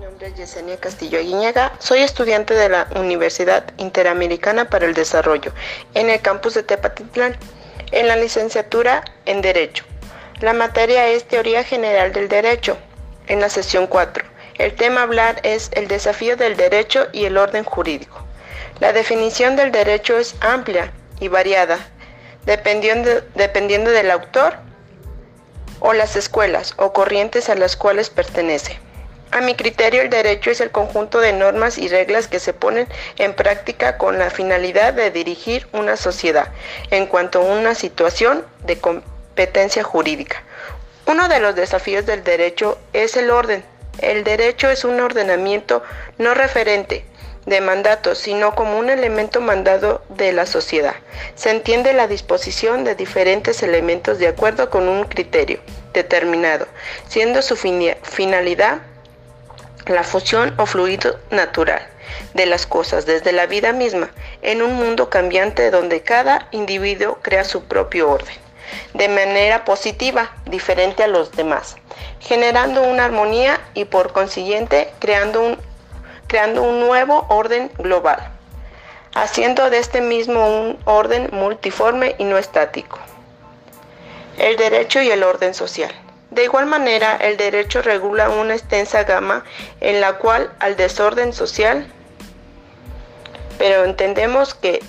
nombre es Yesenia Castillo Aguiñaga. Soy estudiante de la Universidad Interamericana para el Desarrollo en el campus de Tepatitlán, en la licenciatura en Derecho. La materia es Teoría General del Derecho, en la sesión 4. El tema a hablar es el desafío del derecho y el orden jurídico. La definición del derecho es amplia y variada, dependiendo, dependiendo del autor o las escuelas o corrientes a las cuales pertenece. A mi criterio, el derecho es el conjunto de normas y reglas que se ponen en práctica con la finalidad de dirigir una sociedad en cuanto a una situación de competencia jurídica. Uno de los desafíos del derecho es el orden. El derecho es un ordenamiento no referente de mandato, sino como un elemento mandado de la sociedad. Se entiende la disposición de diferentes elementos de acuerdo con un criterio determinado, siendo su finalidad la fusión o fluido natural de las cosas desde la vida misma, en un mundo cambiante donde cada individuo crea su propio orden, de manera positiva, diferente a los demás, generando una armonía y por consiguiente creando un, creando un nuevo orden global, haciendo de este mismo un orden multiforme y no estático. El derecho y el orden social. De igual manera, el derecho regula una extensa gama en la cual al desorden social, pero entendemos que,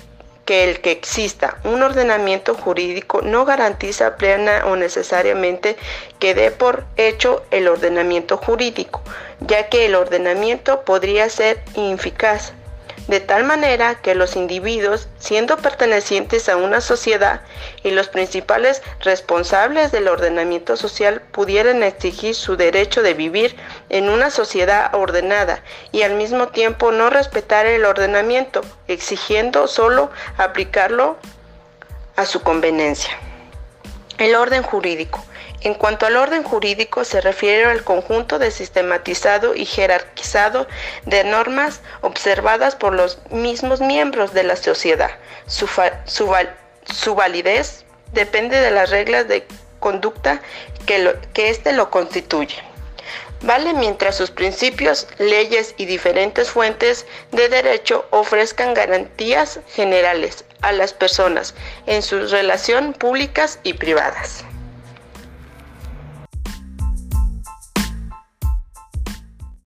que el que exista un ordenamiento jurídico no garantiza plena o necesariamente que dé por hecho el ordenamiento jurídico, ya que el ordenamiento podría ser ineficaz de tal manera que los individuos, siendo pertenecientes a una sociedad y los principales responsables del ordenamiento social, pudieran exigir su derecho de vivir en una sociedad ordenada y al mismo tiempo no respetar el ordenamiento, exigiendo solo aplicarlo a su conveniencia. El orden jurídico. En cuanto al orden jurídico, se refiere al conjunto de sistematizado y jerarquizado de normas observadas por los mismos miembros de la sociedad. Su, validez depende de las reglas de conducta que, que éste lo constituye. Vale mientras sus principios, leyes y diferentes fuentes de derecho ofrezcan garantías generales a las personas en sus relaciones públicas y privadas.